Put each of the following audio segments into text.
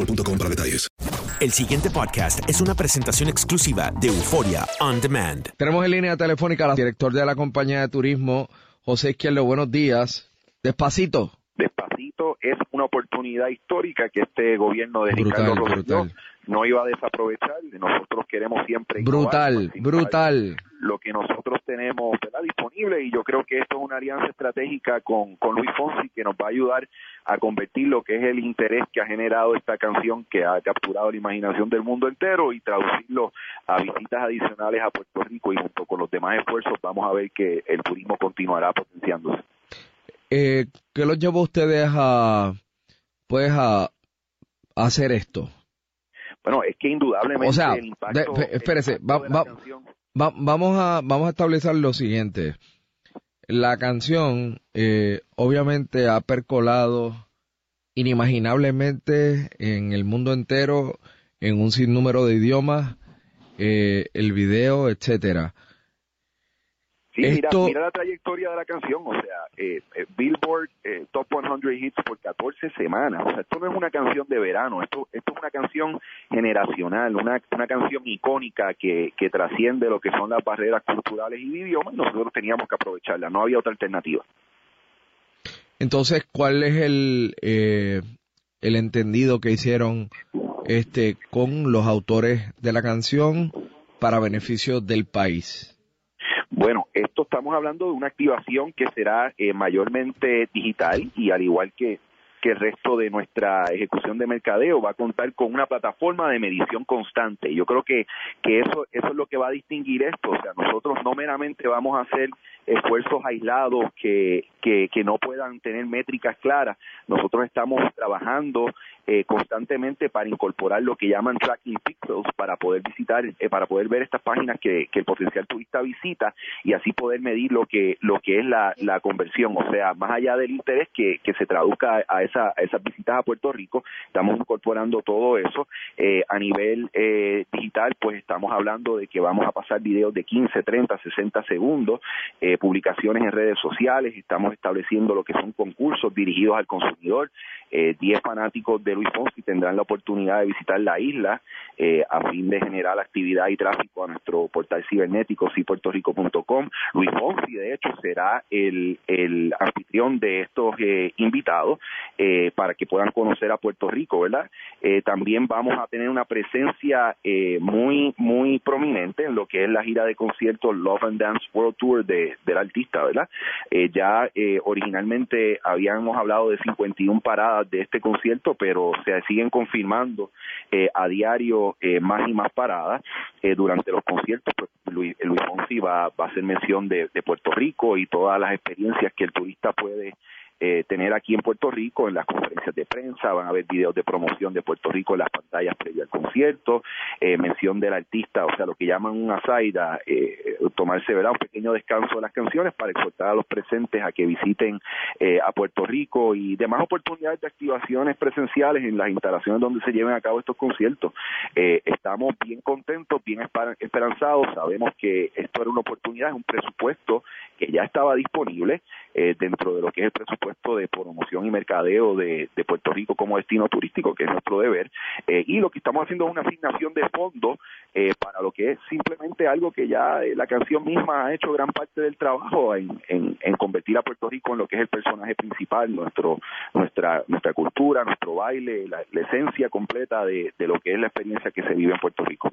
boostmobile.com para detalles. El siguiente podcast es una presentación exclusiva de Euforia On Demand. Tenemos en línea telefónica al director de la compañía de turismo, José Izquierdo. Buenos días. Despacito. Despacito es una oportunidad histórica que este gobierno de Brutal, Ricardo Rosselló brutal. No iba a desaprovechar. Nosotros queremos siempre Brutal, brutal. lo que nosotros tenemos ¿verdad? disponible y yo creo que esto es una alianza estratégica con, con Luis Fonsi que nos va a ayudar a convertir lo que es el interés que ha generado esta canción que ha capturado la imaginación del mundo entero y traducirlo a visitas adicionales a Puerto Rico y junto con los demás esfuerzos vamos a ver que el turismo continuará potenciándose. Eh, ¿Qué los llevó a ustedes a, pues, a, a hacer esto? Bueno, es que indudablemente O sea, el impacto, de- espérese, el impacto va- de la va- canción- Va- vamos a vamos a establecer lo siguiente. La canción eh, obviamente ha percolado inimaginablemente en el mundo entero, en un sinnúmero de idiomas, eh, el video, etcétera. Sí, mira, Esto- mira la trayectoria de la canción, o sea, eh, eh, Billboard eh, Top 100 Hits por 14 semanas, o sea, esto no es una canción de verano, esto, esto es una canción generacional, una, una canción icónica que, que trasciende lo que son las barreras culturales y de idioma, y nosotros teníamos que aprovecharla, no había otra alternativa. Entonces, ¿cuál es el eh, el entendido que hicieron este con los autores de la canción para beneficio del país? Bueno, esto estamos hablando de una activación que será eh, mayormente digital y al igual que, que el resto de nuestra ejecución de mercadeo va a contar con una plataforma de medición constante. Yo creo que, que eso, eso es lo que va a distinguir esto. O sea, nosotros no meramente vamos a hacer esfuerzos aislados que, que, que no puedan tener métricas claras. Nosotros estamos trabajando eh, constantemente para incorporar lo que llaman tracking pixels para poder visitar, eh, para poder ver estas páginas que, que el potencial turista visita y así poder medir lo que lo que es la, la conversión, o sea, más allá del interés que, que se traduzca a, esa, esas visitas a Puerto Rico, estamos incorporando todo eso Eh, a nivel eh, digital, pues estamos hablando de que vamos a pasar videos de 15, 30, 60 segundos, eh, publicaciones en redes sociales, estamos estableciendo lo que son concursos dirigidos al consumidor, eh, 10 fanáticos de Luis Fonsi tendrán la oportunidad de visitar la isla eh, a fin de generar actividad y tráfico a nuestro portal cibernético cipuertorico.com. Luis Fonsi, de hecho, será el, el anfitrión de estos eh, invitados eh, para que puedan conocer a Puerto Rico, ¿verdad? Eh, también vamos a tener una presencia eh, muy, muy prominente en lo que es la gira de conciertos Love and Dance World Tour de, del artista, ¿verdad? Eh, ya eh, originalmente habíamos hablado de 51 paradas de este concierto, pero se siguen confirmando eh, a diario más y más paradas. Durante los conciertos, pues Luis, Luis Fonsi va, va a hacer mención de Puerto Rico y todas las experiencias que el turista puede eh, tener aquí en Puerto Rico en las conferencias de prensa, van a haber videos de promoción de Puerto Rico en las pantallas previas al concierto, eh, mención del artista, o sea, lo que llaman una saida, eh, tomarse ¿verdad? un pequeño descanso de las canciones para exhortar a los presentes a que visiten eh, a Puerto Rico y demás oportunidades de activaciones presenciales en las instalaciones donde se lleven a cabo estos conciertos. Eh, estamos bien contentos, bien esperanzados, sabemos que esto era una oportunidad, es un presupuesto que ya estaba disponible eh, dentro de lo que es el presupuesto de promoción y mercadeo de, Puerto Rico como destino turístico, que es nuestro deber, eh, y lo que estamos haciendo es una asignación de fondos eh, para lo que es simplemente algo que ya eh, la canción misma ha hecho gran parte del trabajo en, convertir a Puerto Rico en lo que es el personaje principal, nuestro nuestra nuestra cultura, nuestro baile, la, esencia completa de lo que es la experiencia que se vive en Puerto Rico.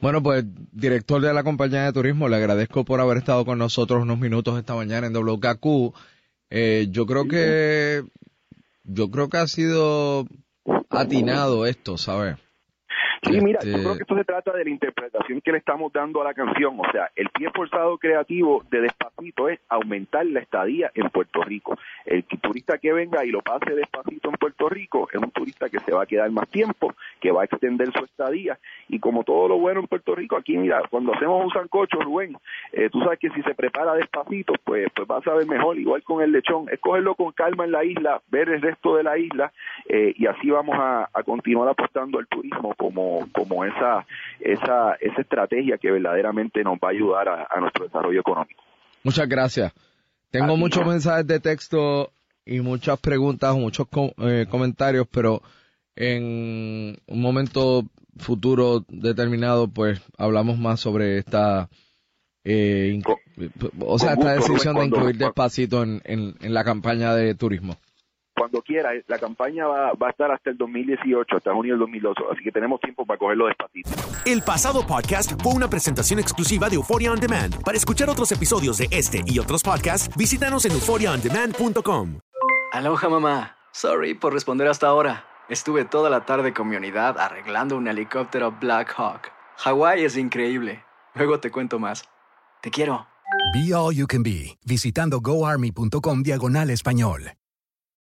Bueno, pues director de la compañía de turismo, le agradezco por haber estado con nosotros unos minutos esta mañana en WKQ. Eh, yo creo que yo creo que ha sido atinado esto, ¿sabes? Sí, mira, yo creo que esto se trata de la interpretación que le estamos dando a la canción. O sea, el pie forzado creativo de Despacito es aumentar la estadía en Puerto Rico. El turista que venga y lo pase despacito en Puerto Rico es un turista que se va a quedar más tiempo, que va a extender su estadía. Y como todo lo bueno en Puerto Rico, aquí, mira, cuando hacemos un sancocho, Rubén, eh, tú sabes que si se prepara despacito, pues, pues va a saber mejor. Igual con el lechón, es cogerlo con calma en la isla, ver el resto de la isla, eh, y así vamos a, a continuar apostando al turismo como como, esa, esa, esa estrategia que verdaderamente nos va a ayudar a, a nuestro desarrollo económico. Muchas gracias. Tengo Así muchos es. mensajes de texto y muchas preguntas, muchos com- eh, comentarios, pero en un momento futuro determinado, pues hablamos más sobre esta, eh, o sea, esta decisión de incluir despacito en, en, en la campaña de turismo. Cuando quiera, eh, la campaña va, va a estar hasta el 2018, hasta junio del 2012, así que tenemos tiempo para cogerlo despacito. El pasado podcast fue una presentación exclusiva de Euphoria On Demand. Para escuchar otros episodios de este y otros podcasts, visítanos en euphoriaondemand.com. Aloha mamá. Sorry por responder hasta ahora. Estuve toda la tarde con mi unidad arreglando un helicóptero Black Hawk. Hawái es increíble. Luego te cuento más. Te quiero. Be All You Can Be, visitando goarmy.com diagonal español.